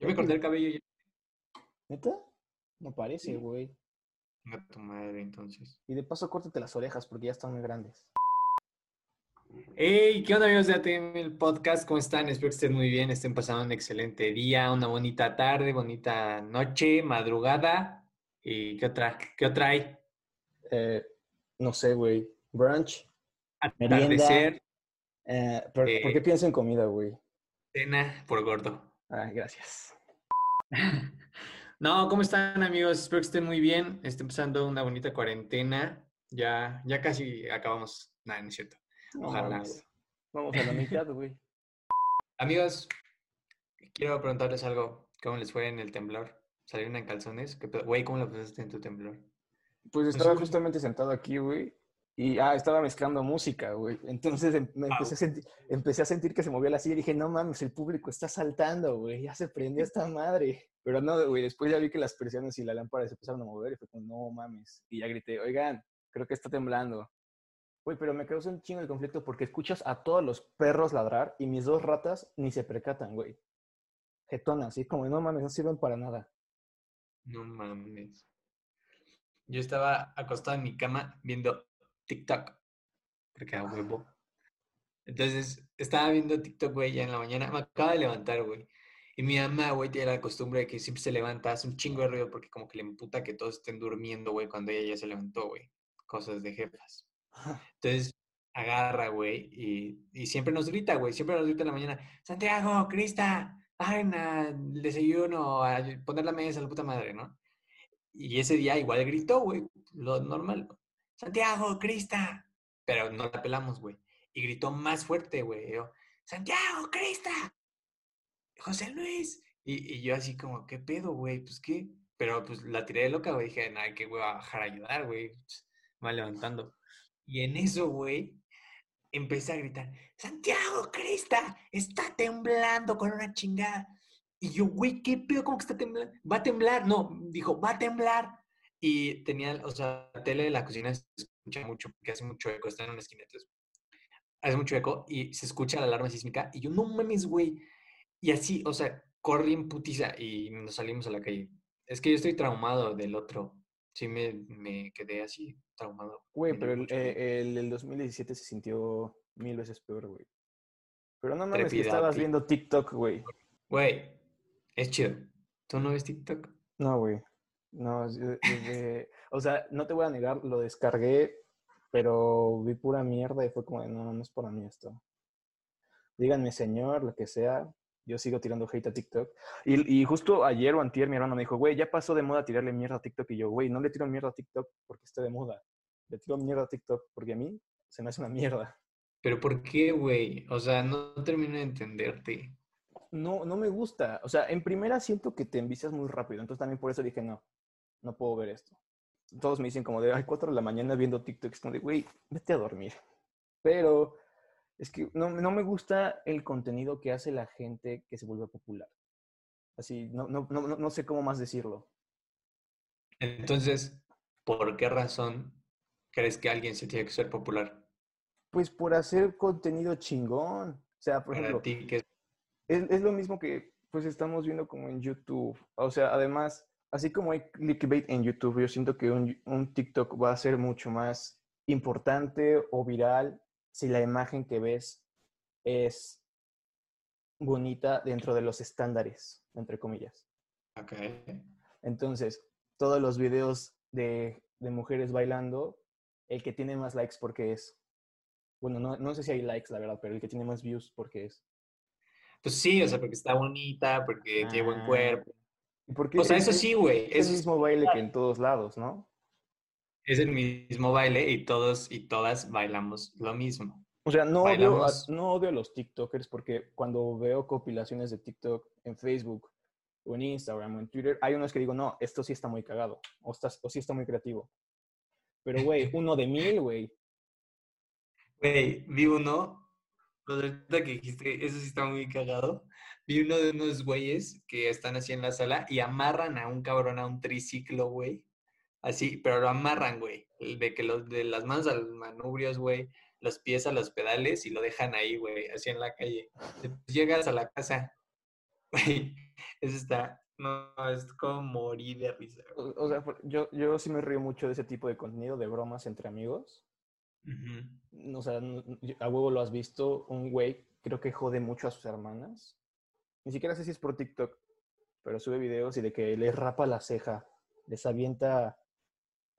Yo me corté el cabello y ¿Neta? No parece, Sí. güey. a tu madre, entonces. Y de paso, córtate las orejas porque ya están muy grandes. Hey, ¿qué onda amigos de ATM el podcast? ¿Cómo están? Espero que estén muy bien, estén pasando un excelente día, una bonita tarde, bonita noche, madrugada. ¿Y qué otra? ¿Qué otra hay? Eh, no sé, güey. Brunch. Merienda. Atardecer, Eh, ¿por, Eh. por qué pienso en comida, güey? cena por gordo. Ay, gracias. No, ¿cómo están amigos? Espero que estén muy bien. Estén pasando una bonita cuarentena. Ya, ya casi acabamos. Nada, no es cierto. Ojalá. Vamos a la mitad, güey. Amigos, quiero preguntarles algo. ¿Cómo les fue en el temblor? ¿Salieron en calzones? ¿Qué? Güey, ¿cómo lo pasaste en tu temblor? Pues estaba justamente sentado aquí, güey. Y ah, estaba mezclando música, güey. Entonces em- me Au. empecé, a sentir, empecé a sentir que se movía la silla y dije, no mames, el público está saltando, güey. Ya se prendió esta madre. Pero no, güey. Después ya vi que las persianas y la lámpara se empezaron a mover y fue como, no mames. Y ya grité, oigan, creo que está temblando. Güey, pero me causó un chingo de conflicto porque escuchas a todos los perros ladrar y mis dos ratas ni se percatan, güey. Jetonas, así como, no mames, no sirven para nada. No mames. Yo estaba acostado en mi cama viendo TikTok. Porque a huevo. Entonces, estaba viendo TikTok, güey, ya en la mañana. Me acaba de levantar, güey. Y mi mamá, güey, tiene la costumbre de que siempre se levanta, hace un chingo de ruido porque como que le emputa que todos estén durmiendo, güey, cuando ella ya se levantó, güey. Cosas de jefas. Entonces, agarra, güey, y, y siempre nos grita, güey. Siempre nos grita en la mañana. Santiago, Crista, hagan el desayuno, a poner la mesa, la puta madre, ¿no? Y ese día igual gritó, güey, lo normal. Santiago, Crista. Pero no la pelamos, güey. Y gritó más fuerte, güey. Yo, Santiago, Crista. José Luis. Y, yo así como, ¿qué pedo, güey? Pues qué. Pero pues la tiré de loca, güey. Dije, nada, que voy a bajar a ayudar, güey. Me va levantando. Y en eso, güey, empecé a gritar, Santiago, Crista, está temblando con una chingada. Y yo, güey, ¿qué pedo? ¿Cómo que está temblando? Va a temblar. No, dijo, va a temblar. Y tenía, o sea, la tele de la cocina se escucha mucho, porque hace mucho eco, está en una esquina, entonces, hace mucho eco y se escucha la alarma sísmica. Y yo, no mames, güey. Y así, o sea, corrí en putiza y nos salimos a la calle. Es que yo estoy traumado del otro. Sí, me, me quedé así, traumado. Güey, pero el, eh, el, el 2017 se sintió mil veces peor, güey. Pero no mames que estabas viendo TikTok, güey. Güey, es chido. ¿Tú no ves TikTok? No, güey. No, de- o sea, no te voy a negar, lo descargué, pero vi pura mierda y fue como, de, no, no es para mí esto. Díganme, señor, lo que sea. Yo sigo tirando hate a TikTok. Y, y justo ayer o antier mi hermano me dijo, güey, ya pasó de moda tirarle mierda a TikTok. Y yo, güey, no le tiro mierda a TikTok porque esté de moda. Le tiro mierda a TikTok porque a mí se me hace una mierda. ¿Pero por qué, güey? O sea, no termino de entenderte. No, no me gusta. O sea, en primera siento que te envicias muy rápido. Entonces también por eso dije, no, no puedo ver esto. Todos me dicen como de, ay, 4 de la mañana viendo TikTok. Es como de, güey, vete a dormir. Pero es que no, no me gusta el contenido que hace la gente que se vuelve popular. Así, no, no, no, no- sé cómo más decirlo. Entonces, ¿por qué razón crees que alguien se tiene que ser popular? Pues por hacer contenido chingón. O sea, por Para ejemplo, ti, es es, es lo mismo que pues estamos viendo como en YouTube. O sea, además, así como hay clickbait en YouTube, yo siento que un, un TikTok va a ser mucho más importante o viral si la imagen que ves es bonita dentro de los estándares, entre comillas. Ok. Entonces, todos los videos de, de mujeres bailando, el que tiene más likes porque es. Bueno, no, no sé si hay likes, la verdad, pero el que tiene más views porque es. Pues sí, o sea, porque está bonita, porque tiene buen Ah, cuerpo. ¿Y por qué O sea, es- eso es- sí, güey. Es el mismo baile que en todos lados, ¿no? es el mismo baile y todos y todas bailamos lo mismo. O sea, no odio, a, no odio a los TikTokers porque cuando veo compilaciones de TikTok en Facebook o en Instagram o en Twitter, hay unos que digo, no, esto sí está muy cagado o, está, o sí está muy creativo. Pero, güey, uno de mil, güey. Güey, vi uno, pues ahorita que dijiste, eso sí está muy cagado. Vi uno de unos güeyes que están así en la sala y amarran a un cabrón a un triciclo, güey. Así, pero lo amarran, güey. De que los de las manos a los manubrios, güey, los pies a los pedales y lo dejan ahí, güey, así en la calle. Después llegas a la casa, güey, Eso está, no, es como morir de risa. O, o sea, yo, yo sí me río mucho de ese tipo de contenido, de bromas entre amigos. Ujú. O sea, a huevo lo has visto, un güey creo que jode mucho a sus hermanas. Ni siquiera sé si es por TikTok, pero sube videos y de que les rapa la ceja, les avienta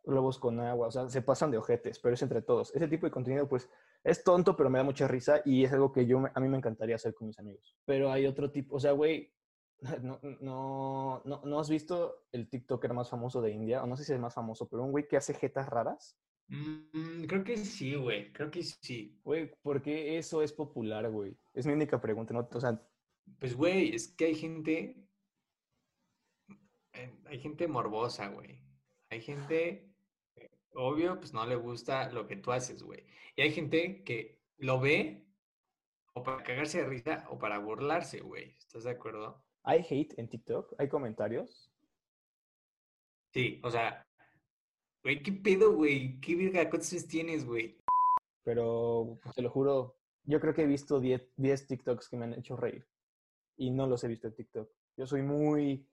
globos con agua, o sea, se pasan de ojetes, pero es entre todos. Ese tipo de contenido, pues, es tonto, pero me da mucha risa y es algo que yo, a mí me encantaría hacer con mis amigos. Pero hay otro tipo, o sea, güey, no, no, no, ¿no has visto el TikToker más famoso de India? O no sé si es el más famoso, pero un güey que hace jetas raras. Mm, creo que sí, güey. Creo que sí. Güey, ¿por qué eso es popular, güey? Es mi única pregunta, ¿no? O sea, Pues, güey, es que hay gente. eh, Hay gente morbosa, güey. Hay gente. eh, Obvio, pues no le gusta lo que tú haces, güey. Y hay gente que lo ve o para cagarse de risa o para burlarse, güey. ¿Estás de acuerdo? ¿hay hate en TikTok? ¿Hay comentarios? Sí, o sea. Güey, ¿qué pedo, güey? ¿Qué verga? ¿Cuántos tienes, güey? Pero te lo juro, yo creo que he visto 10, 10 TikToks que me han hecho reír. Y no los he visto en TikTok. Yo soy muy.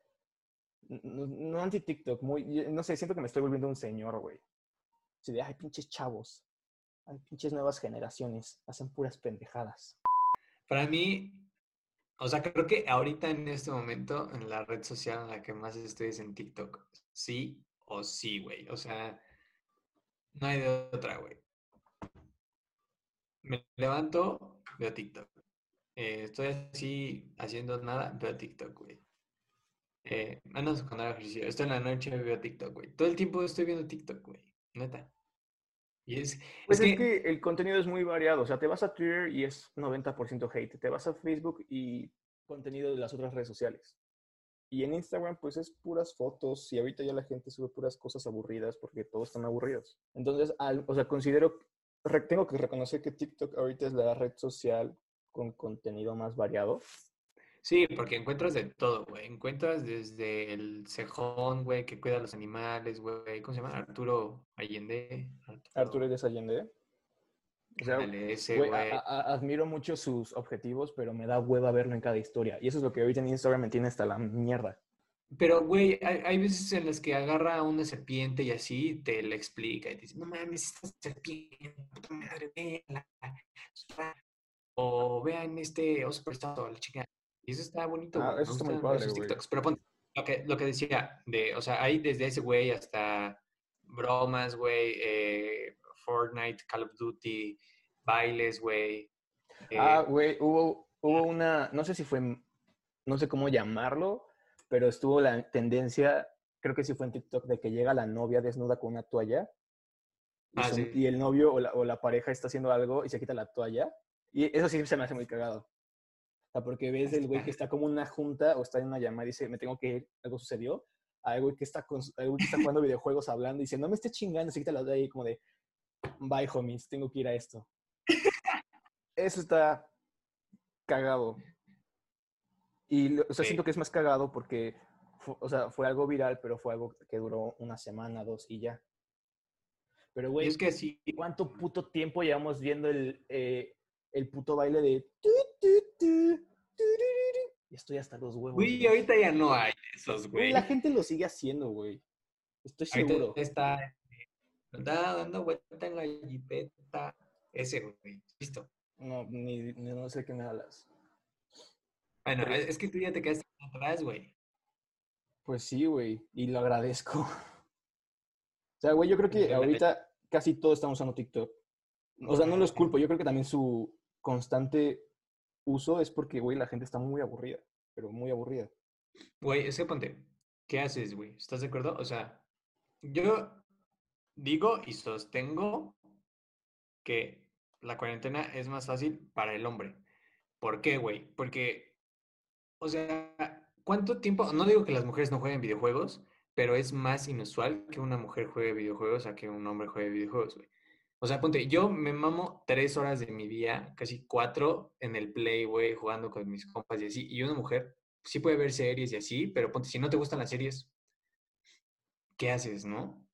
No, anti-TikTok, muy. No sé, siento que me estoy volviendo un señor, güey. Así de, ay, pinches chavos. Ay, pinches nuevas generaciones. Hacen puras pendejadas. Para mí, o sea, creo que ahorita en este momento, en la red social en la que más estoy es en TikTok. Sí o sí, güey. O sea, no hay de otra, güey. Me levanto, veo TikTok. Eh, estoy así haciendo nada, veo TikTok, güey. Eh, ando con el ejercicio. Estoy en la noche, veo TikTok, güey. Todo el tiempo estoy viendo TikTok, güey. Neta. Y es, Pues es es que, que el contenido es muy variado. O sea, te vas a Twitter y es 90% hate. Te vas a Facebook y contenido de las otras redes sociales. Y en Instagram, pues es puras fotos. Y ahorita ya la gente sube puras cosas aburridas porque todos están aburridos. Entonces, al- o sea, considero, tengo que reconocer que TikTok ahorita es la red social con contenido más variado. Sí, porque encuentras de todo, güey. Encuentras desde el cejón, güey, que cuida a los animales, güey. ¿Cómo se llama? Arturo Allende. Arturo Iglesias Allende. O sea, ese, güey, a- güey. a- a- admiro mucho sus objetivos, pero me da hueva verlo en cada historia. Y eso es lo que ahorita en Instagram me tiene hasta la mierda. Pero, güey, hay, hay veces en las que agarra a una serpiente y así te la explica y te dice, no mames, esta serpiente, puta madre, véanla. O vean este oso prestado, la chica. Y eso está bonito, Ah, eso está muy padre, güey. TikToks. Pero ponte, lo que, lo que decía, de, o sea, hay desde ese güey hasta bromas, güey, eh, Fortnite, Call of Duty, bailes, güey. Ah, eh, güey, hubo, hubo una, no sé si fue, no sé cómo llamarlo, pero estuvo la tendencia, creo que sí fue en TikTok, de que llega la novia desnuda con una toalla y, Ah, sí. y el novio o la, o la pareja está haciendo algo y se quita la toalla. Y eso sí se me hace muy cagado. O sea, porque ves el güey que está como en una junta o está en una llamada y dice, me tengo que ir, algo sucedió. Al güey que está, con, güey que está jugando videojuegos hablando y dice, no me estés chingando, se quita la toalla y como de, bye homies, tengo que ir a esto. Eso está cagado. Y, o sea, Sí. siento que es más cagado porque, fu- o sea, fue algo viral, pero fue algo que duró una semana, dos y ya. Pero, güey, es que sí, ¿cuánto puto tiempo llevamos viendo el, eh, el puto baile de... Y estoy hasta los huevos. güey, güey. ahorita ya no hay esos, Güey, la gente lo sigue haciendo, güey. Estoy seguro. Ahorita está, eh, está dando vuelta en la jipeta. Ese, güey. Listo. No, ni, no sé qué me hablas. Bueno, es que tú ya te quedaste atrás, güey. Pues sí, güey, y lo agradezco. O sea, güey, yo creo que Fíjate. ahorita casi todos estamos usando TikTok. O sea, no los culpo, yo creo que también su constante uso es porque, güey, la gente está muy aburrida, pero muy aburrida. Güey, es que ponte, ¿qué haces, güey? ¿Estás de acuerdo? O sea, yo digo y sostengo que la cuarentena es más fácil para el hombre. ¿Por qué, güey? Porque, o sea, ¿cuánto tiempo? No digo que las mujeres no jueguen videojuegos, pero es más inusual que una mujer juegue videojuegos a que un hombre juegue videojuegos, güey. O sea, ponte, yo me mamo tres horas de mi día, casi cuatro, en el Play, güey, jugando con mis compas y así. Y una mujer sí puede ver series y así, pero ponte, si no te gustan las series, ¿qué haces, no?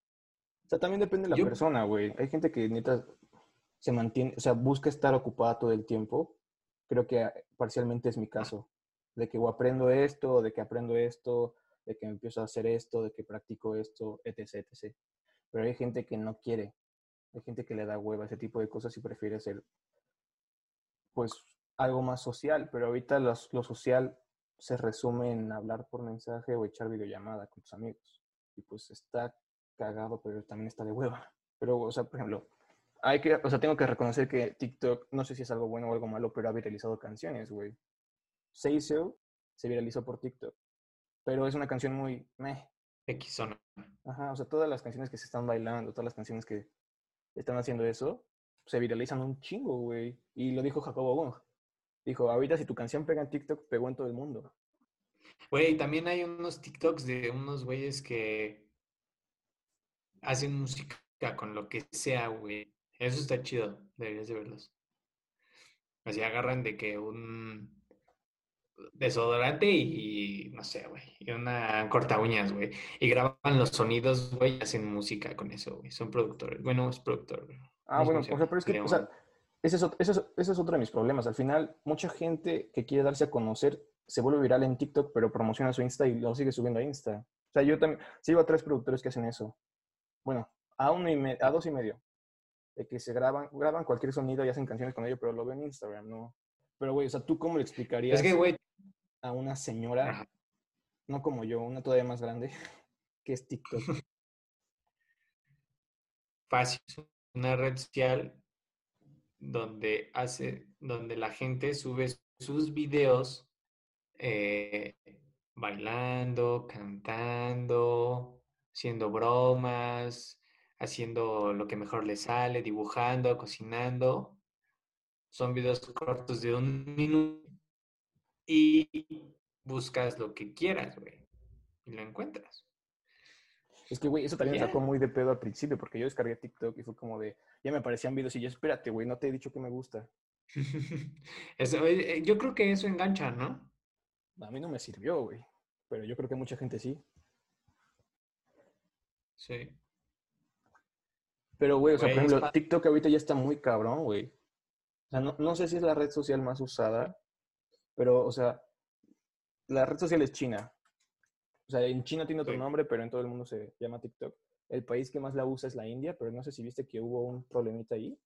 O sea, también depende de la Yo- persona, güey. Hay gente que neta se mantiene, o sea, busca estar ocupada todo el tiempo. Creo que ah, parcialmente es mi caso. de que o aprendo esto, de que aprendo esto, de que empiezo a hacer esto, de que practico esto, etc, etc. Pero hay gente que no quiere, hay gente que le da hueva a ese tipo de cosas y prefiere hacer, pues, algo más social, pero ahorita lo social se resume en hablar por mensaje o echar videollamada con tus amigos. Y pues está cagado, pero también está de hueva. Pero, o sea, por ejemplo, hay que, o sea, tengo que reconocer que TikTok, no sé si es algo bueno o algo malo, pero ha viralizado canciones, güey. Say So se viralizó por TikTok. Pero es una canción muy meh. X Ajá, o sea, todas las canciones que se están bailando, todas las canciones que están haciendo eso, se viralizan un chingo, güey. Y lo dijo Jacobo Wong. Dijo, ahorita si tu canción pega en TikTok, pegó en todo el mundo. Güey, también hay unos TikToks de unos güeyes que hacen música con lo que sea, güey. Eso está chido, deberías de verlos. Así agarran de que un desodorante y, no sé, güey, y una corta uñas, güey. Y graban los sonidos, güey, y hacen música con eso, güey. Son productores. Bueno, es productor. Ah, bueno, o sea, pero es que, o sea, ese es, ese, es, otro de mis problemas. Al final, mucha gente que quiere darse a conocer se vuelve viral en TikTok, pero promociona su Insta y lo sigue subiendo a Insta. O sea, yo también sigo a tres productores que hacen eso. Bueno, a uno y a dos y medio. De que se graban, graban cualquier sonido y hacen canciones con ello, pero lo ven en Instagram, ¿no? Pero, güey, o sea, ¿tú cómo le explicarías a una señora, no como yo, una todavía más grande, que es TikTok? Fácil. Una red social donde hace, donde la gente sube sus videos eh, bailando, cantando, haciendo bromas, haciendo lo que mejor le sale, dibujando, cocinando. Son videos cortos de un minuto y buscas lo que quieras, güey, y lo encuentras. Es que, güey, eso también me sacó muy de pedo al principio, porque yo descargué TikTok y fue como de, ya me aparecían videos y yo, espérate, güey, no te he dicho que me gusta. eso, eh, yo creo que eso engancha, ¿no? A mí no me sirvió, güey, pero yo creo que mucha gente sí. Sí. Pero, güey, o sea, por ejemplo, TikTok ahorita ya está muy cabrón, güey. O sea, no, no sé si es la red social más usada, pero, o sea, la red social es China. O sea, en China tiene otro nombre, pero en todo el mundo se llama TikTok. El país que más la usa es la India, pero no sé si viste que hubo un problemita ahí.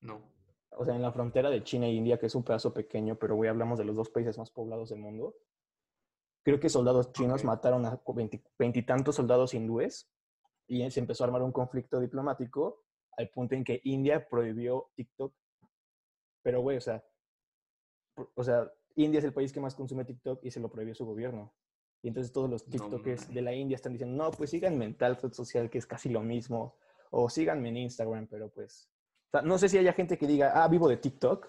No. O sea, en la frontera de China e India, que es un pedazo pequeño, pero güey, hablamos de los dos países más poblados del mundo. Creo que soldados chinos mataron a veintitantos soldados hindúes y se empezó a armar un conflicto diplomático al punto en que India prohibió TikTok. Pero, güey, o sea, o sea, India es el país que más consume TikTok y se lo prohibió su gobierno. Y entonces todos los TikTokers de la India están diciendo, no, pues síganme en tal red social que es casi lo mismo. O síganme en Instagram, pero pues... O sea, no sé si haya gente que diga, ah, vivo de TikTok.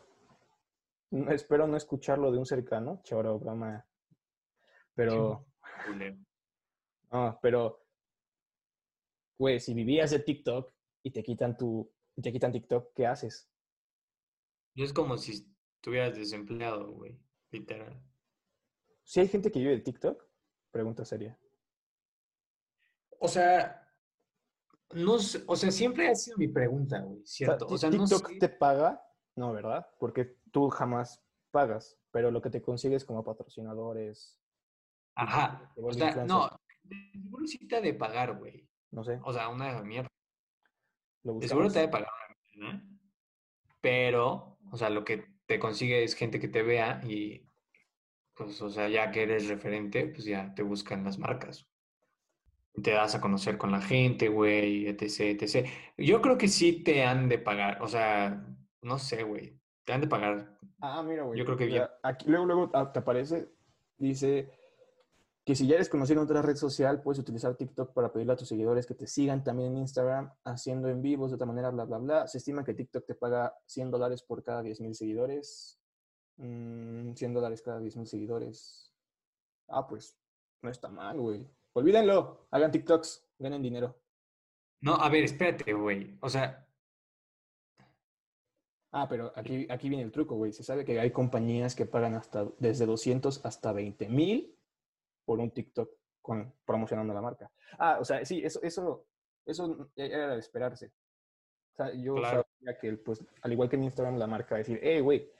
espero no escucharlo de un cercano, choro, broma. Pero... No, pero... Pues si vivías de TikTok y te quitan tu... Y te quitan TikTok, ¿qué haces? Es como si estuvieras desempleado, güey. Literal. ¿Si hay gente que vive de TikTok? Pregunta seria. O sea, no o sea, siempre ha sido mi pregunta, güey, ¿cierto? O sea, ¿TikTok te paga? No, ¿verdad? Porque tú jamás pagas, pero lo que te consigues como patrocinadores. Ajá. O sea, no, seguro sí te ha de pagar, güey. No sé. O sea, una mierda. ¿Lo seguro te ha de pagar una mierda. Pero, o sea, lo que te consigue es gente que te vea y pues, o sea, ya que eres referente, pues ya te buscan las marcas. Te das a conocer con la gente, güey, etc, etc. Yo creo que sí te han de pagar, o sea, no sé, güey, te han de pagar. Ah, mira, güey. Yo creo que bien. Aquí luego, luego ah, te aparece, dice que si ya eres conocido en otra red social, puedes utilizar TikTok para pedirle a tus seguidores que te sigan también en Instagram, haciendo en vivos de otra manera, bla, bla, bla. Se estima que TikTok te paga 100 dólares por cada 10.000 seguidores. 100 mm, dólares cada 10 mil seguidores. Ah, pues no está mal, güey. Olvídenlo, hagan TikToks, ganen dinero. No, a ver, espérate, güey. O sea. Ah, pero aquí, aquí viene el truco, güey. Se sabe que hay compañías que pagan hasta desde 200 hasta 20 mil por un TikTok con, promocionando la marca. Ah, o sea, sí, eso, eso, eso era de esperarse. O sea, yo sabía que, pues, al igual que en Instagram, la marca decir, hey, güey,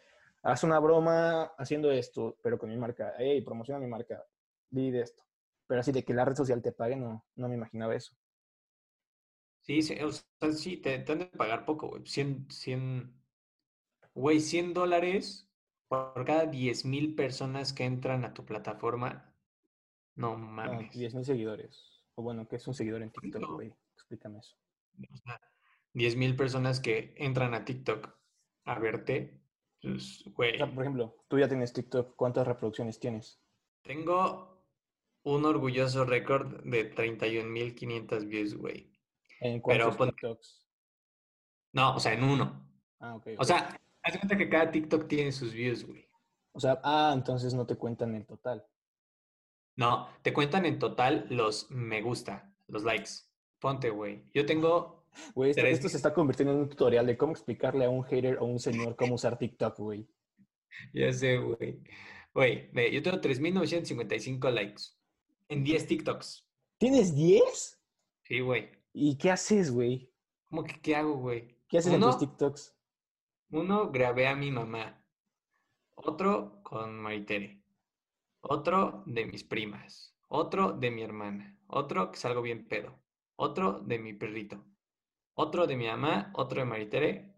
haz una broma haciendo esto, pero con mi marca. Hey, promociona mi marca. Di de esto. Pero así de que la red social te pague, no, no me imaginaba eso. Sí, sí, o sea, sí, te, te han de pagar poco, güey. 100, 100, güey, 100 dólares por cada 10 mil personas que entran a tu plataforma. No No, mames. 10 mil seguidores. O bueno, ¿qué es un seguidor en TikTok, No. güey? Explícame eso. O sea, 10 mil personas que entran a TikTok a verte. Pues, güey, O sea, por ejemplo, tú ya tienes TikTok, ¿cuántas reproducciones tienes? tengo un orgulloso récord de 31.500 views, güey. ¿En cuántos TikToks? No, o sea, en uno. Ah, ok. O sea, haz cuenta que cada TikTok tiene sus views, güey. O sea, ah, entonces no te cuentan el total. No, te cuentan en total los me gusta, los likes. Ponte, güey. Yo tengo, Güey, esto, se está convirtiendo en un tutorial de cómo explicarle a un hater o un señor cómo usar TikTok, güey. ya sé, güey. Güey, yo tengo 3.955 likes en 10 TikToks. ¿Tienes 10? Sí, güey. ¿Y qué haces, güey? ¿Cómo que qué hago, güey? ¿Qué haces en tus TikToks? uno grabé a mi mamá. Otro con Maritere. Otro de mis primas. Otro de mi hermana. Otro que salgo bien pedo. Otro de mi perrito. Otro de mi mamá. Otro de Maritere.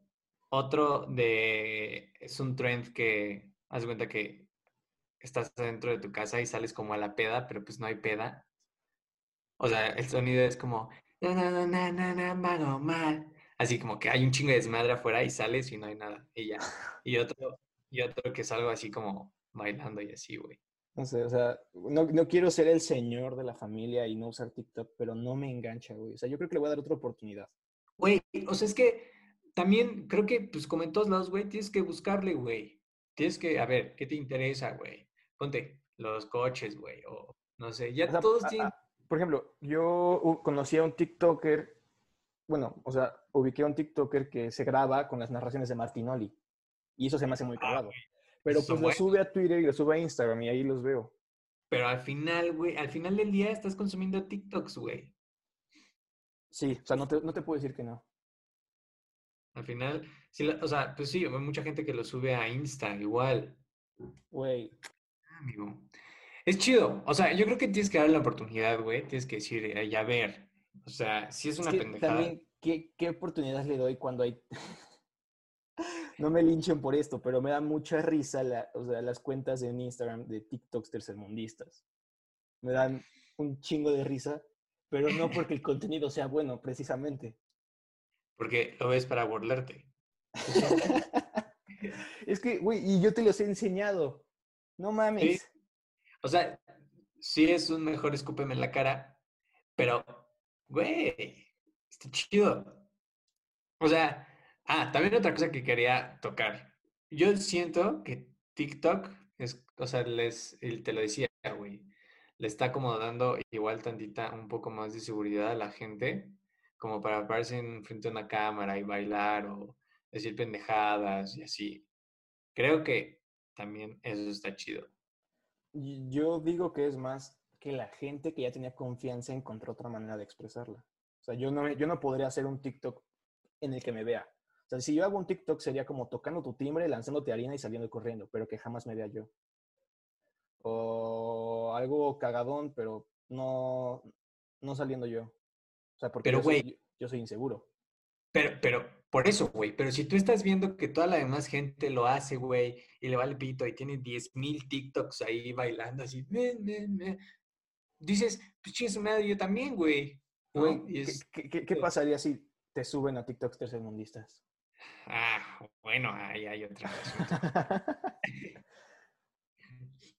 Otro de... Es un trend que... Haz cuenta que estás dentro de tu casa y sales como a la peda, pero pues no hay peda. O sea, el sonido es como... Así como que hay un chingo de desmadre afuera y sales y no hay nada. Y ya. Y otro, y otro que salgo así como bailando y así, güey. No sé, o sea, no, no quiero ser el señor de la familia y no usar TikTok, pero no me engancha, güey. O sea, yo creo que le voy a dar otra oportunidad. Güey, o sea, es que también creo que, pues como en todos lados, güey, tienes que buscarle, güey. Tienes que, a ver, ¿qué te interesa, güey? Ponte los coches, güey, o no sé, ya O sea, todos a- tienen... a- por ejemplo, yo conocí a un TikToker, bueno, o sea, ubiqué a un TikToker que se graba con las narraciones de Martinoli. Y eso se me hace muy Ah, cagado. Pero pues lo sube a Twitter y lo sube a Instagram y ahí los veo. Pero al final, güey, al final del día estás consumiendo TikToks, güey. Sí, o sea, no te, no te puedo decir que no. Al final, sí, o sea, pues sí, hay mucha gente que lo sube a Insta, igual. Güey, Ah, amigo. Es chido. O sea, yo creo que tienes que darle la oportunidad, güey. Tienes que decir, "Ay, ya ver. O sea, si es es una que pendejada. también, ¿qué, ¿qué oportunidad le doy cuando hay... no me linchen por esto, pero me da mucha risa la- o sea, las cuentas en Instagram de TikToks tercermundistas. Me dan un chingo de risa, pero no porque el contenido sea bueno, precisamente. Porque lo ves para burlarte. es que, güey, y yo te los he enseñado. No mames. O sea, sí es un mejor escúpeme en la cara, pero, güey, está chido. O sea, ah, también otra cosa que quería tocar. Yo siento que TikTok es, o sea, les, te lo decía, güey, le está como dando igual tantita, un poco más de seguridad a la gente, como para pararse en frente a una cámara y bailar o decir pendejadas y así. Creo que también eso está chido. Yo digo que es más que la gente que ya tenía confianza encontró otra manera de expresarla. O sea, yo no, yo no podría hacer un TikTok en el que me vea. Sea, si yo hago un TikTok sería como tocando tu timbre, lanzándote harina y saliendo corriendo, pero que jamás me vea yo. O algo cagadón, pero no, no saliendo yo. O sea, porque Pero, yo, soy, yo soy inseguro. Pero, pero, por eso, güey, pero si tú estás viendo que toda la demás gente lo hace, güey, y le va el pito y tiene 10.000 TikToks ahí bailando así, me, me, me, dices, pues chingue su madre, yo también, güey. ¿no? Güey, Y ¿qué, es, qué- qué- qué pasaría si te suben a TikToks tercermundistas? Ah, bueno, ahí hay otra.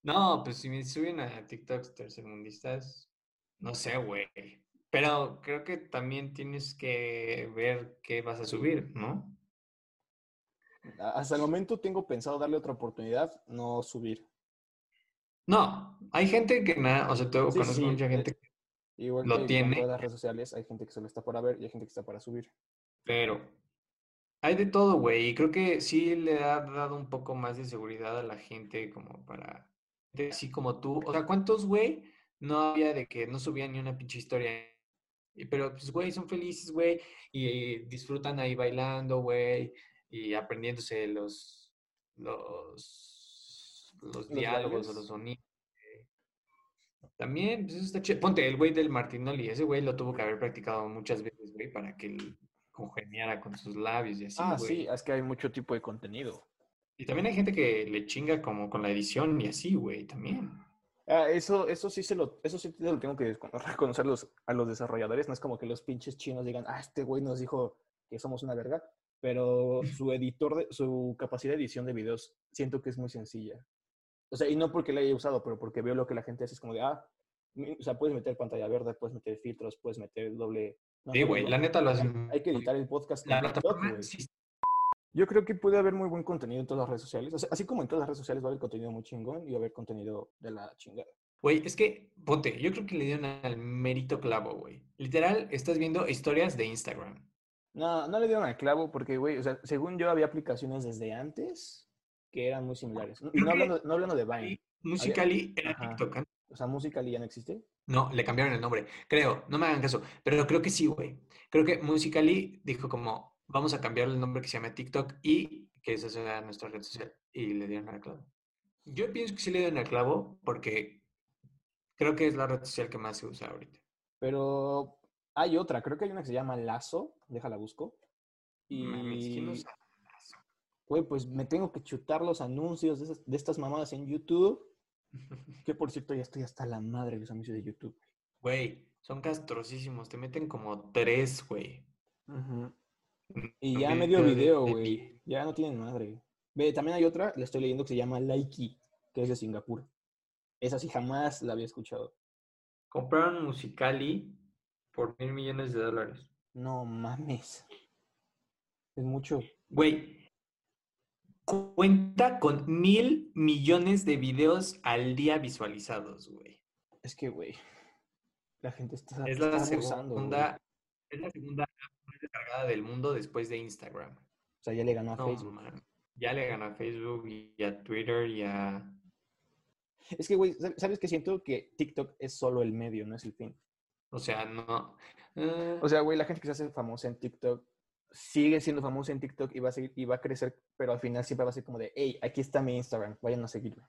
No, pues si me suben a TikToks tercermundistas, no sé, güey. Pero creo que también tienes que ver qué vas a subir, ¿no? Hasta el momento tengo pensado darle otra oportunidad, no subir. No, hay gente que nada, o sea, tengo, Sí, conozco sí, mucha eh, gente Igual Lo que tiene. todas las redes sociales, hay gente que solo está para ver y hay gente que está para subir. Pero hay de todo, güey. Y creo que sí le ha dado un poco más de seguridad a la gente como para, así como tú. O sea, ¿cuántos, güey? No había de que no subían ni una pinche historia. Pero, pues, güey, son felices, güey. Y, disfrutan ahí bailando, güey. Y aprendiéndose los, los, los, Los diálogos los sonidos. También, pues eso está chido. Ponte, el güey del Martinoli, ese güey lo tuvo que haber practicado muchas veces, güey, para que él congeniara con sus labios y así, ah, güey. sí, es que hay mucho tipo de contenido. Y también hay gente que le chinga como con la edición y así, güey, también. Ah, eso, eso sí se lo, eso sí te lo tengo que reconocer los- a los desarrolladores. No es como que los pinches chinos digan, ah, este güey nos dijo que somos una verga. Pero su editor, de, su capacidad de edición de videos, siento que es muy sencilla. O sea, y no porque la haya usado, pero porque veo lo que la gente hace, es como de, ah, o sea, puedes meter pantalla verde, puedes meter filtros, puedes meter doble. No, Sí, no, güey, no, la neta lo hacen. Hay que editar el podcast La plataforma, sí, Yo creo que puede haber muy buen contenido en todas las redes sociales. O sea, así como en todas las redes sociales va a haber contenido muy chingón y va a haber contenido de la chingada. Güey, es que, ponte, yo creo que le dieron al mérito clavo, güey. Literal, estás viendo historias de Instagram. No, no le dieron al clavo porque, güey, o sea, según yo había aplicaciones desde antes que eran muy similares. No que- hablando, no hablando de Vine. Musically era. TikTok. ¿eh? O sea, Musical.ly ya no existe. No, le cambiaron el nombre. Creo, no me hagan caso, pero creo que sí, güey. Creo que Musically dijo como, vamos a cambiarle el nombre que se llama TikTok y que esa sea nuestra red social. Y le dieron al clavo. Yo pienso que sí le dieron al clavo porque creo que es la red social que más se usa ahorita. Pero hay otra, creo que hay una que se llama Lazo, déjala busco. Mames, ¿quién Y, güey, pues me tengo que chutar los anuncios de, esas- de estas mamadas en YouTube. Que por cierto, ya estoy hasta la madre de los anuncios de YouTube. Güey, son castrosísimos. Te meten como tres, güey. Y Un ya medio de- video, de güey. Ya no tienen madre. Ve, también hay otra, la estoy leyendo que se llama Likey, que es de Singapur. Esa sí jamás la había escuchado. Compraron Musicali por mil millones de dólares. No mames. Es mucho. Güey, cuenta con mil millones de videos al día visualizados, güey. Es que, güey. La gente está, Es la está abusando, güey. segunda, es la segunda más descargada del mundo después de Instagram. O sea, ya le ganó a No, Facebook. man. Ya le ganó a Facebook y a Twitter y a... Es que, güey, ¿sab- ¿sabes qué siento? Que TikTok es solo el medio, no es el fin. O sea, no... eh, O sea, güey, la gente que se hace famosa en TikTok sigue siendo famosa en TikTok y va a seguir y va a crecer, pero al final siempre va a ser como de, hey, aquí está mi Instagram, vayan a seguirme.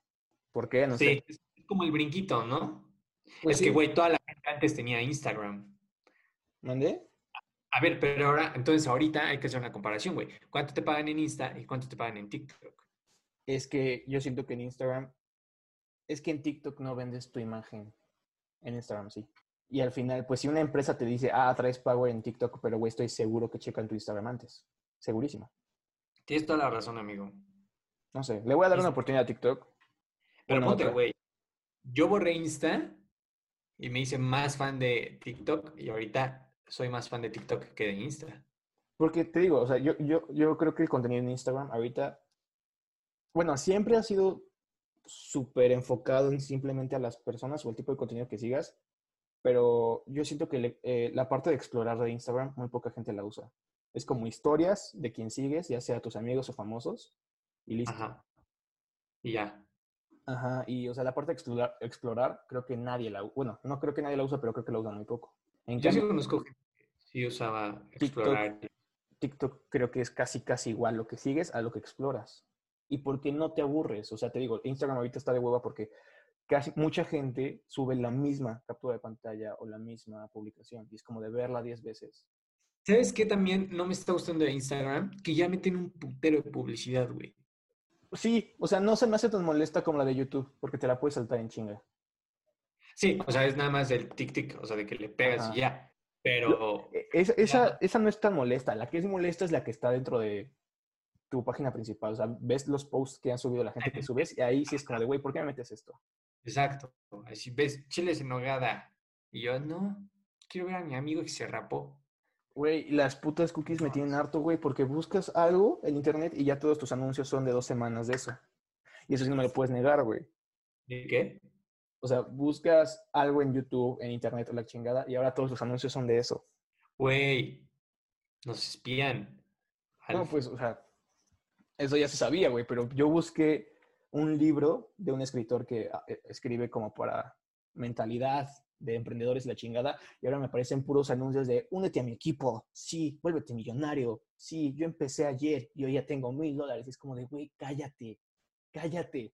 ¿Por qué? No sí, sé. es como el brinquito, ¿no? Pues es que, güey, toda la gente antes tenía Instagram. ¿Mandé? A ver, pero ahora, entonces ahorita hay que hacer una comparación, güey. ¿Cuánto te pagan en Insta y cuánto te pagan en TikTok? Es que yo siento que en Instagram, es que en TikTok no vendes tu imagen. En Instagram sí. Y al final, pues si una empresa te dice, ah, traes pago en TikTok, pero güey, estoy seguro que checan tu Instagram antes. Segurísimo. Tienes toda la razón, amigo. No sé, le voy a dar una oportunidad a TikTok. Pero ponte, güey. Yo borré Insta y me hice más fan de TikTok y ahorita soy más fan de TikTok que de Insta. Porque te digo, o sea, yo, yo, yo creo que el contenido en Instagram ahorita, bueno, siempre ha sido súper enfocado en simplemente a las personas o el tipo de contenido que sigas, pero yo siento que le- eh, la parte de explorar de Instagram muy poca gente la usa. Es como historias de quien sigues, ya sea tus amigos o famosos, y listo. Ajá. Ajá. Y ya. y o sea, la parte de explorar, explorar creo que nadie la usa. Bueno, no creo que nadie la usa, pero creo que la usa muy poco. En Yo sí conozco gente que sí usaba TikTok. explorar. TikTok creo que es casi, casi igual lo que sigues a lo que exploras. Y porque no te aburres. O sea, te digo, Instagram ahorita está de hueva porque casi mucha gente sube la misma captura de pantalla o la misma publicación. Y es como de verla 10 veces. ¿Sabes qué también no me está gustando de Instagram? Que ya meten un putero de publicidad, güey. Sí, o sea, no se me hace tan molesta como la de YouTube porque te la puedes saltar en chinga. Sí, o sea, es nada más del tic-tic, o sea, de que le pegas Ajá. y ya. Pero, E- Esa, esa, esa no es tan molesta. La que es molesta es la que está dentro de tu página principal. O sea, ves los posts que han subido la gente que subes y ahí sí es como de, güey, ¿por qué me metes esto? Exacto. Así ves, chiles en nogada. Y yo, no, quiero ver a mi amigo que se rapó. Güey, las putas cookies me tienen harto, güey, porque buscas algo en internet y ya todos tus anuncios son de dos semanas de eso. Y eso sí no me lo puedes negar, güey. ¿De qué? O sea, buscas algo en YouTube, en internet o la chingada, y ahora todos los anuncios son de eso. Güey, nos espían. No, pues, o sea, eso ya se sabía, güey, pero yo busqué un libro de un escritor que ah, eh, escribe como para mentalidad de emprendedores y la chingada, y ahora me aparecen puros anuncios de únete a mi equipo, sí, vuélvete millonario, sí, yo empecé ayer y hoy ya tengo mil dólares. Es como de, güey, cállate, cállate.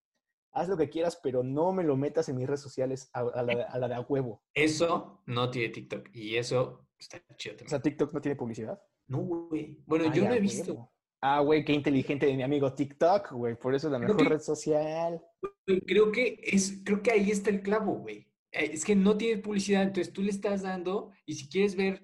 Haz lo que quieras, pero no me lo metas en mis redes sociales a, a la, a la de a huevo. Eso no tiene TikTok y eso está chido O sea, TikTok no tiene publicidad. no, güey. Bueno, Ay, yo no he visto. Ah, güey, qué inteligente de mi amigo TikTok, güey. Por eso es la Creo mejor que- red social. Creo que es, creo que ahí está el clavo, güey. Eh, Es que no tiene publicidad, entonces tú le estás dando y si quieres ver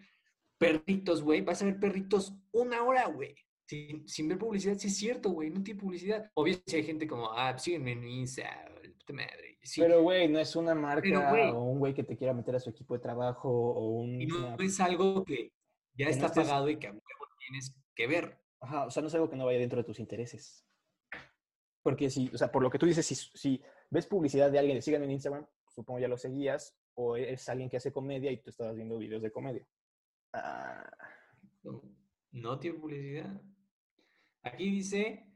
perritos, güey, vas a ver perritos una hora, güey. Sin, sin ver publicidad, sí es cierto, güey, no tiene publicidad. Si hay gente como, ah, sígueme en Insta, puta madre. Sí, Pero, güey, no es una Pero, marca o un güey que te quiera meter a su equipo de trabajo o un... y no una- es algo que ya Que no está estés- pagado y que a huevo tienes que ver. Ajá, o sea, no es algo que no vaya dentro de tus intereses. Porque si, o sea, por lo que tú dices, si, si ves publicidad de alguien síganme en Instagram, supongo ya lo seguías, o es alguien que hace comedia y tú estabas viendo videos de comedia. Ah, No, no tiene publicidad. Aquí dice,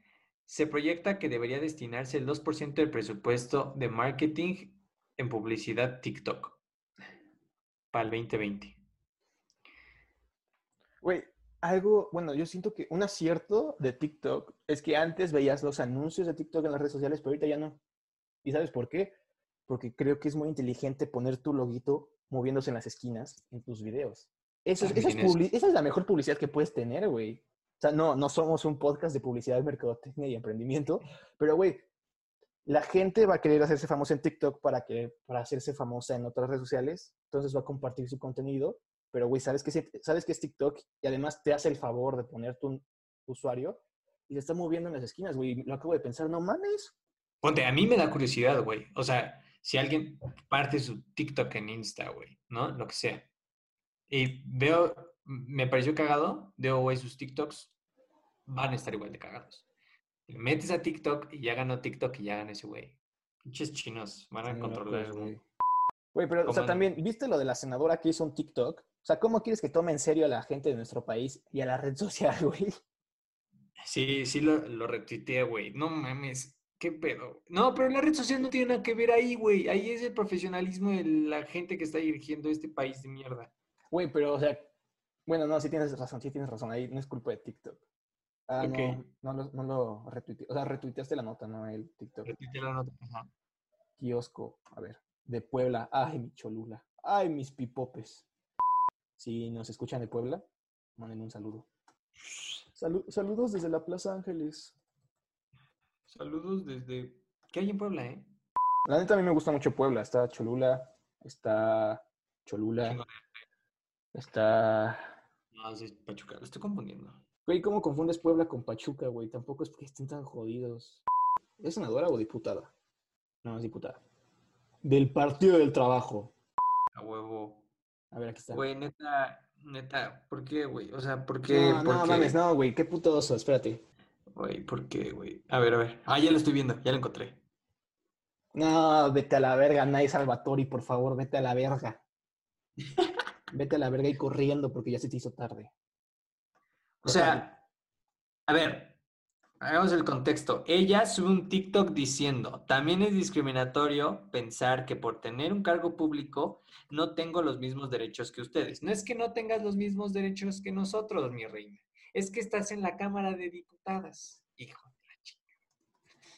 se proyecta que debería destinarse el 2% del presupuesto de marketing en publicidad TikTok para el 2020. Güey, algo, bueno, yo siento que un acierto de TikTok es que antes veías los anuncios de TikTok en las redes sociales, pero ahorita ya no. ¿Y sabes por qué? Porque creo que es muy inteligente poner tu loguito moviéndose en las esquinas en tus videos. Eso es, eso es esa es la mejor publicidad que puedes tener, güey. O sea, no, no somos un podcast de publicidad, mercadotecnia y emprendimiento, pero, güey, la gente va a querer hacerse famosa en TikTok para, que, para hacerse famosa en otras redes sociales, entonces va a compartir su contenido, pero, güey, ¿sabes que sabes que es TikTok y además te hace el favor de poner tu usuario y se está moviendo en las esquinas, güey. Lo acabo de pensar, no mames. Ponte, a mí me da curiosidad, güey. O sea, si alguien parte su TikTok en Insta, güey, ¿no? Lo que sea. Y veo, me pareció cagado, veo, güey, sus TikToks van a estar igual de cagados. Le metes a TikTok y ya ganó TikTok y ya ganó ese güey. Pinches chinos, van a controlar el locos, mundo. Güey. Pero, o sea, también, ¿viste lo de la senadora que hizo un TikTok? O sea, ¿cómo quieres que tome en serio a la gente de nuestro país y a la red social, güey? Sí, sí lo, lo retuiteé, güey. No mames, qué pedo. No, pero la red social no tiene nada que ver ahí, güey. Ahí es el profesionalismo de la gente que está dirigiendo este país de mierda. Güey, pero, o sea, bueno, no, sí tienes razón, sí tienes razón. Ahí no es culpa de TikTok. Ah, Ok. no, no, lo- no lo retuiteé. O sea, retuiteaste la nota, no el TikTok. Retuiteé la nota. Ajá. Kiosco, a ver, de Puebla. Ay, mi cholula. Ay, mis pipopes. Si nos escuchan de Puebla, manden un saludo. Salu- saludos desde la Plaza Ángeles. Saludos desde... ¿Qué hay en Puebla, eh? La neta a mí me gusta mucho Puebla. Está Cholula, está Cholula, está... No, sí, es Pachuca. Lo estoy confundiendo. Güey, ¿cómo confundes Puebla con Pachuca, güey? Tampoco es porque estén tan jodidos. ¿Es senadora o diputada? No, es diputada. Del Partido del Trabajo. A huevo. A ver, aquí está. Güey, neta, neta, ¿por qué, güey? O sea, ¿por qué? no, ¿Por no qué? mames, no, güey, qué puto oso, espérate. Güey, ¿por qué, güey? A ver, a ver. Ah, ya lo estoy viendo, ya lo encontré. No, vete a la verga, Nay Salvatori, por favor, vete a la verga. vete a la verga y corriendo porque ya se te hizo tarde. O sea, a ver, hagamos el contexto. Ella sube un TikTok diciendo, también es discriminatorio pensar que por tener un cargo público no tengo los mismos derechos que ustedes. No es que no tengas los mismos derechos que nosotros, mi reina. Es que estás en la Cámara de Diputadas, hijo de la chica.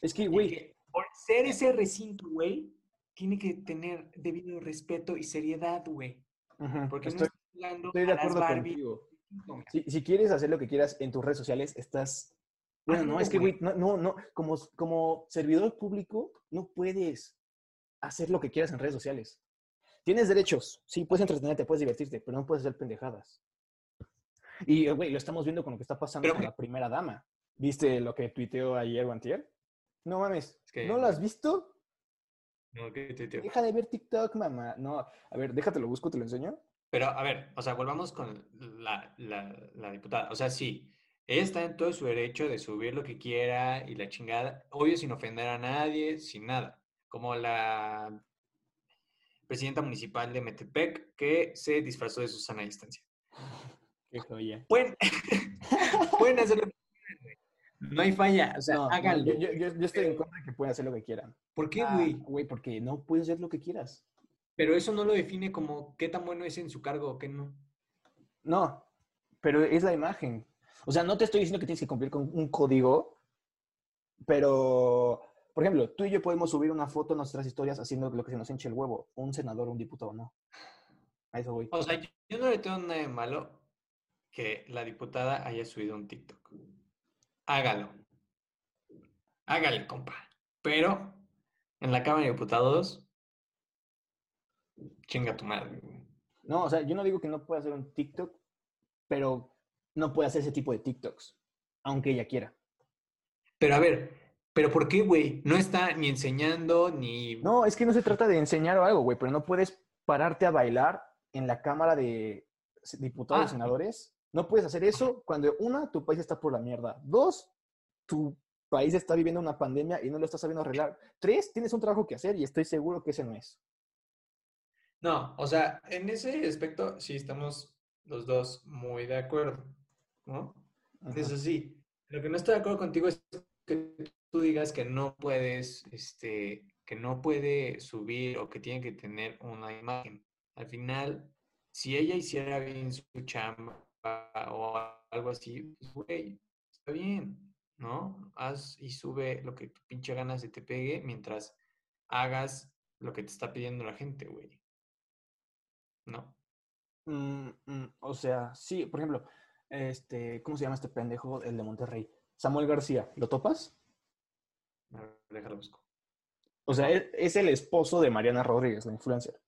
Es que, güey, por ser ese recinto, güey, tiene que tener debido respeto y seriedad, güey. Porque estoy, no estás jugando estoy a de las acuerdo Barbie. contigo. No, Si, si quieres hacer lo que quieras en tus redes sociales, estás... Bueno, no, Hazlo, es que, güey. no, no, no, como, como servidor público no puedes hacer lo que quieras en redes sociales. Tienes derechos, sí, puedes entretenerte, puedes divertirte, pero no puedes hacer pendejadas. Y, güey, lo estamos viendo con lo que está pasando Pero, con la primera dama. ¿Viste lo que tuiteó ayer o antier? No mames, Es que- ¿no lo has visto? no, ¿qué tuiteo? Deja de ver TikTok, mamá. No, a ver, déjate lo busco, te lo enseño. Pero, a ver, o sea, volvamos con la, la, la diputada. O sea, sí, ella está en todo su derecho de subir lo que quiera y la chingada, obvio sin ofender a nadie, sin nada. Como la presidenta municipal de Metepec que se disfrazó de Susana distancia. Qué joya. Pueden, pueden hacer lo que quieran, güey. No hay falla, o sea, No, háganlo. yo, yo- yo- yo estoy en contra de que puedan hacer lo que quieran. ¿Por qué, Ah, güey? Güey, porque no puedes hacer lo que quieras. Pero eso no lo define como qué tan bueno es en su cargo o qué no. No, pero es la imagen. O sea, no te estoy diciendo que tienes que cumplir con un código, pero, por ejemplo, tú y yo podemos subir una foto en nuestras historias haciendo lo que se nos hinche el huevo. Un senador, un diputado, no. A eso voy. O sea, yo, no le tengo nada de malo que la diputada haya subido un TikTok. Hágalo. Hágale, compa. Pero en la Cámara de Diputados, chinga tu madre. No, o sea, yo no digo que no pueda hacer un TikTok, pero no puede hacer ese tipo de TikToks, aunque ella quiera. Pero a ver, ¿pero por qué, güey? No está ni enseñando ni... No, es que no se trata de enseñar o algo, güey, pero no puedes pararte a bailar en la Cámara de Diputados Ah. y Senadores. No puedes hacer eso cuando, una, tu país está por la mierda. Dos, tu país está viviendo una pandemia y no lo estás sabiendo arreglar. Tres, tienes un trabajo que hacer y estoy seguro que ese no es. No, o sea, en ese aspecto sí estamos los dos muy de acuerdo, ¿no? Ajá. Eso sí, lo que no estoy de acuerdo contigo es que tú digas que no puedes, este, que no puede subir o que tiene que tener una imagen. Al final, si ella hiciera bien su chamba o algo así, pues, güey, está bien, ¿no? Haz y sube lo que tu pinche ganas se te pegue mientras hagas lo que te está pidiendo la gente, güey. ¿No? Mm, mm, o sea, sí, por ejemplo, este, ¿cómo se llama este pendejo, el de Monterrey? Samuel García, ¿lo topas? Déjalo busco. O sea, es, es el esposo de Mariana Rodríguez, la influencer.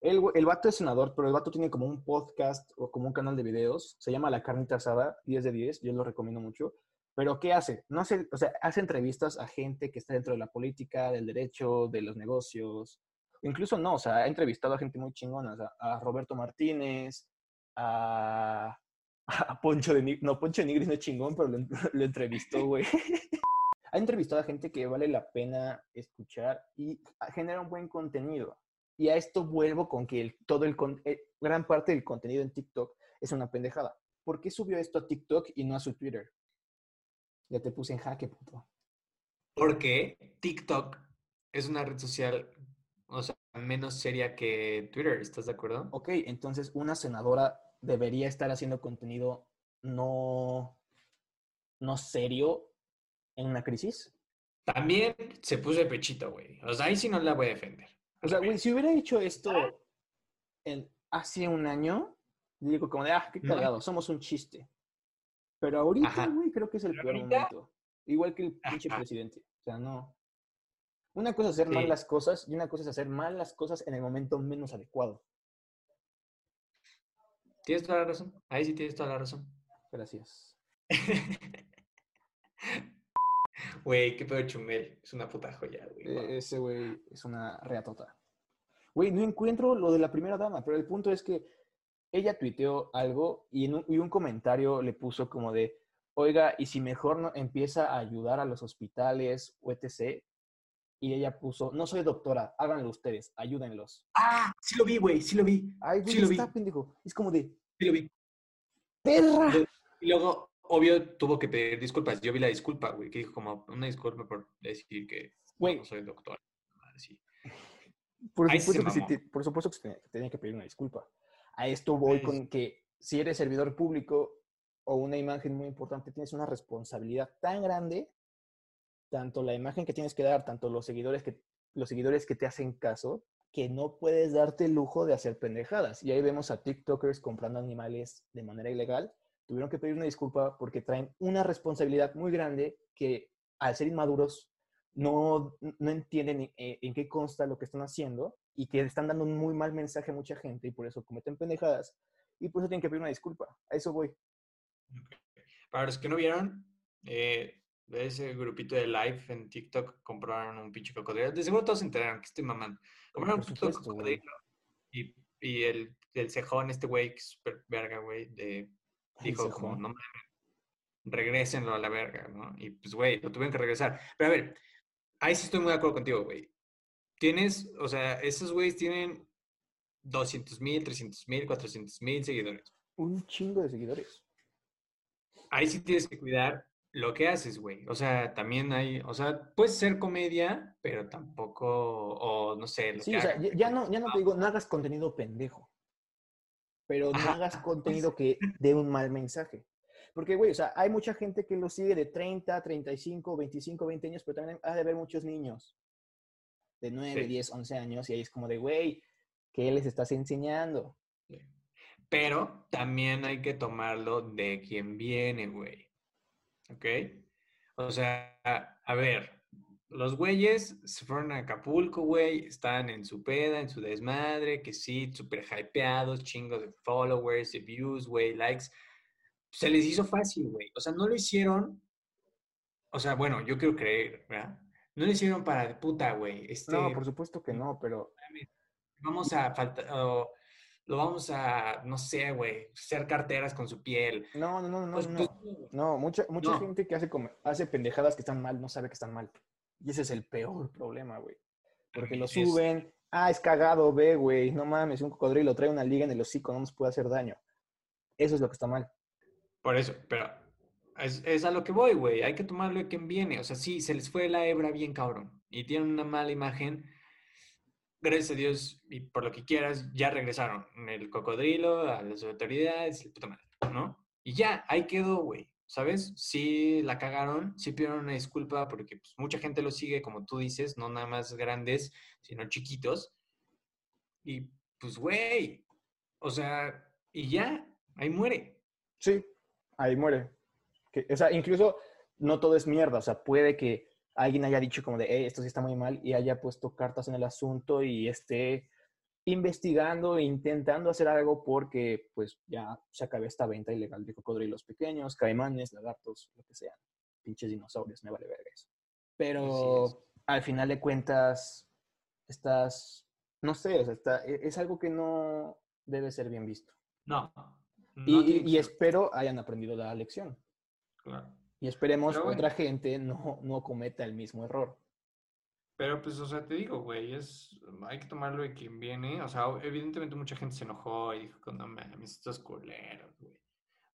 El, el vato es senador, pero el vato tiene como un podcast o como un canal de videos. Se llama La Carnita Asada, 10 de 10, yo lo recomiendo mucho. Pero ¿qué hace? No hace, o sea, hace entrevistas a gente que está dentro de la política, del derecho, de los negocios. Incluso no, o sea, ha entrevistado a gente muy chingona, o sea, a Roberto Martínez, a, a Poncho de Nigris. No, Poncho de Nigris no es chingón, pero lo, lo entrevistó, güey. ha entrevistado a gente que vale la pena escuchar y genera un buen contenido. Y a esto vuelvo con que el- todo el eh, gran parte del contenido en TikTok es una pendejada. ¿Por qué subió esto a TikTok y no a su Twitter? Ya te puse en jaque, puto. Porque TikTok es una red social, o sea, menos seria que Twitter, ¿estás de acuerdo? Ok, entonces una senadora debería estar haciendo contenido no, no serio en una crisis. También se puso el pechito, güey. O sea, ahí sí no la voy a defender. O sea, güey, si hubiera hecho esto en, hace un año, digo como de, ah, qué No. cagado, somos un chiste. Pero ahorita, güey, creo que es el Pero peor ahorita- momento. Igual que el pinche presidente. O sea, no. Una cosa es hacer mal las cosas y una cosa es hacer mal las cosas en el momento menos adecuado. Tienes toda la razón. Ahí sí tienes toda la razón. Gracias. Güey, qué pedo Chumel. Es una puta joya, güey. Guau. ese güey es una reatota. Güey, no encuentro lo de la primera dama, pero el punto es que ella tuiteó algo y, en un, y un comentario le puso como de, oiga, y si mejor no empieza a ayudar a los hospitales o etc. Y ella puso, no soy doctora, háganlo ustedes, ayúdenlos. Ah, sí lo vi, güey, sí lo vi. Ay, güey, Sí lo vi. está pendejo. Es como de, Sí lo vi. perra. Y luego, obvio, tuvo que pedir disculpas. Yo vi la disculpa, güey, que dijo como una disculpa por decir que Güey. no soy doctor. Así. Por supuesto, que sí por supuesto que tenía, que tenía que pedir una disculpa. A esto voy con que si eres servidor público o una imagen muy importante, tienes una responsabilidad tan grande, tanto la imagen que tienes que dar, tanto los seguidores que, los seguidores que te hacen caso, que no puedes darte el lujo de hacer pendejadas. Y ahí vemos a TikTokers comprando animales de manera ilegal. Tuvieron que pedir una disculpa porque traen una responsabilidad muy grande que al ser inmaduros no, no entienden eh, en qué consta lo que están haciendo y que están dando un muy mal mensaje a mucha gente y por eso cometen pendejadas y por eso tienen que pedir una disculpa. A eso voy. Para los que no vieron, eh, de ese grupito de live en TikTok compraron un pinche cocodrilo. De seguro todos se enteraron que estoy mamando. Compraron un güey. cocodrilo. Y, y el, el cejón, este güey, que es súper verga, güey, de, dijo como, no mames, regrésenlo a la verga, ¿no? Y pues, güey, lo tuvieron que regresar. Pero a ver, ahí sí estoy muy de acuerdo contigo, güey. Tienes, o sea, esos güeyes tienen 200 mil, 300 mil, 400 mil seguidores. Un chingo de seguidores. Ahí sí tienes que cuidar lo que haces, güey. O sea, también hay, o sea, puede ser comedia, pero tampoco, o no sé. Lo Sí, que o sea, hagas, ya, ya no, ya no te digo, no hagas contenido pendejo. Pero no Ajá, hagas pues. contenido que dé un mal mensaje. Porque, güey, o sea, hay mucha gente que lo sigue de 30, 35, 25, 20 años, pero también ha de haber muchos niños de 9, Sí. 10, 11 años, y ahí es como de, güey, ¿qué les estás enseñando? Pero también hay que tomarlo de quien viene, güey. ¿Ok? O sea, a ver, los güeyes se fueron a Acapulco, güey, están en su peda, en su desmadre, que sí, súper hypeados, chingos de followers, de views, güey, likes. Se les hizo fácil, güey. O sea, no lo hicieron. O sea, bueno, yo quiero creer, ¿verdad? No lo hicieron para de puta, güey. Este, No, por supuesto que no, pero vamos a faltar, lo vamos a, no sé, güey, hacer carteras con su piel. no, no, no, no, Pues, no. no, mucha, mucha No. gente que hace, hace pendejadas que están mal no sabe que están mal. Y ese es el peor problema, güey. Porque lo Es- suben, ah, es cagado, ve, güey, no mames, un cocodrilo trae una liga en el hocico, no nos puede hacer daño. Eso es lo que está mal. Por eso, pero es, es a lo que voy, güey. Hay que tomarlo de quien viene. O sea, sí, se les fue la hebra bien cabrón. Y tienen una mala imagen. Gracias a Dios, y por lo que quieras, ya regresaron. El cocodrilo, a las autoridades, puta madre, ¿no? Y ya, ahí quedó, güey. ¿Sabes? Sí la cagaron, sí pidieron una disculpa porque pues, mucha gente lo sigue, como tú dices, no nada más grandes, sino chiquitos. Y pues, güey, o sea, y ya, ahí muere. Sí, ahí muere. Que, o sea, incluso no todo es mierda. O sea, puede que alguien haya dicho como de, hey, esto sí está muy mal y haya puesto cartas en el asunto y esté investigando e intentando hacer algo porque pues ya se acabó esta venta ilegal de cocodrilos pequeños, caimanes, lagartos, lo que sean. Pinches dinosaurios, me vale verga eso. Pero al final de cuentas, estás, no sé, o sea, está- e- es algo que no debe ser bien visto. No. no Y, y espero hayan aprendido la lección. claro. Y esperemos bueno. otra gente no, no cometa el mismo error. Pero pues, o sea, te digo, güey, es, hay que tomarlo de quien viene. O sea, evidentemente mucha gente se enojó y dijo, no mames, estos culeros, güey.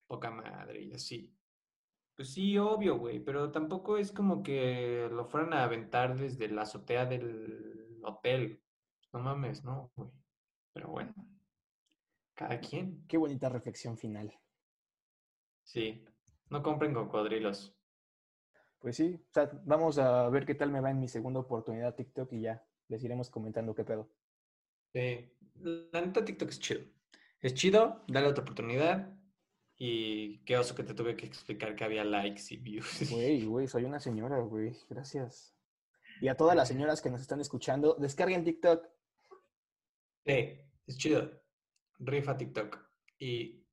Poca madre y así. Pues sí, obvio, güey, pero tampoco es como que lo fueran a aventar desde la azotea del hotel. No mames, no, güey. Pero bueno, cada quien. Qué bonita reflexión final. Sí, no compren cocodrilos. Pues sí, o sea, vamos a ver qué tal me va en mi segunda oportunidad TikTok y ya les iremos comentando qué pedo. Sí, la neta TikTok es chido. Es chido, dale otra oportunidad. Y qué oso que te tuve que explicar que había likes y views. Güey, güey, soy una señora, güey. Gracias. Y a todas las señoras que nos están escuchando, descarguen TikTok. Sí, es chido. Rifa TikTok. Y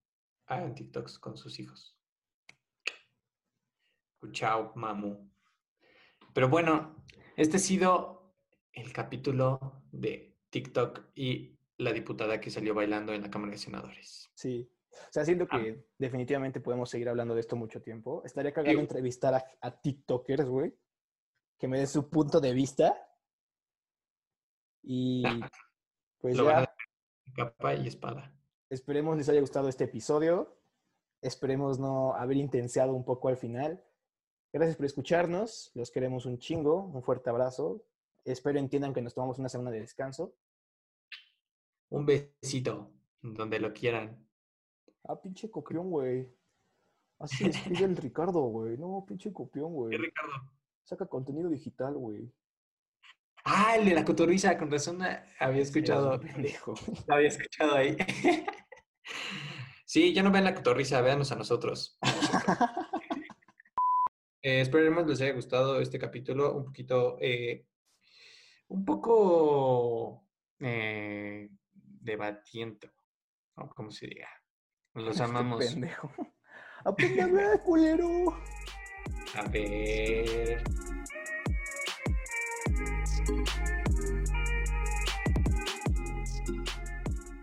hagan TikToks con sus hijos. Chao, mamu. Pero bueno, este ha sido el capítulo de TikTok y la diputada que salió bailando en la Cámara de Senadores. Sí. O sea, siento Ah. que definitivamente podemos seguir hablando de esto mucho tiempo. Estaría cagado Sí. entrevistar a, a TikTokers, güey. Que me den su punto de vista. Y pues Lo van a ya, capa y espada. esperemos les haya gustado este episodio. Esperemos no haber intenseado un poco al final. Gracias por escucharnos. Los queremos un chingo. Un fuerte abrazo. Espero entiendan que nos tomamos una semana de descanso. Un besito, donde lo quieran. Ah, pinche copión, güey. Así escribe el Ricardo, güey. No, pinche copión, güey. ¿Qué, Ricardo? Saca contenido digital, güey. Ah, el de la cotorriza, con razón ah, había escuchado. Pendejo. Lo había escuchado ahí. Sí, ya no vean la cotorriza, véanos a nosotros. Eh, esperemos les haya gustado este capítulo, un poquito, eh, un poco eh, debatiento, o como se diga. Los Este amamos. pendejo. Aprende a ver, culero. A ver.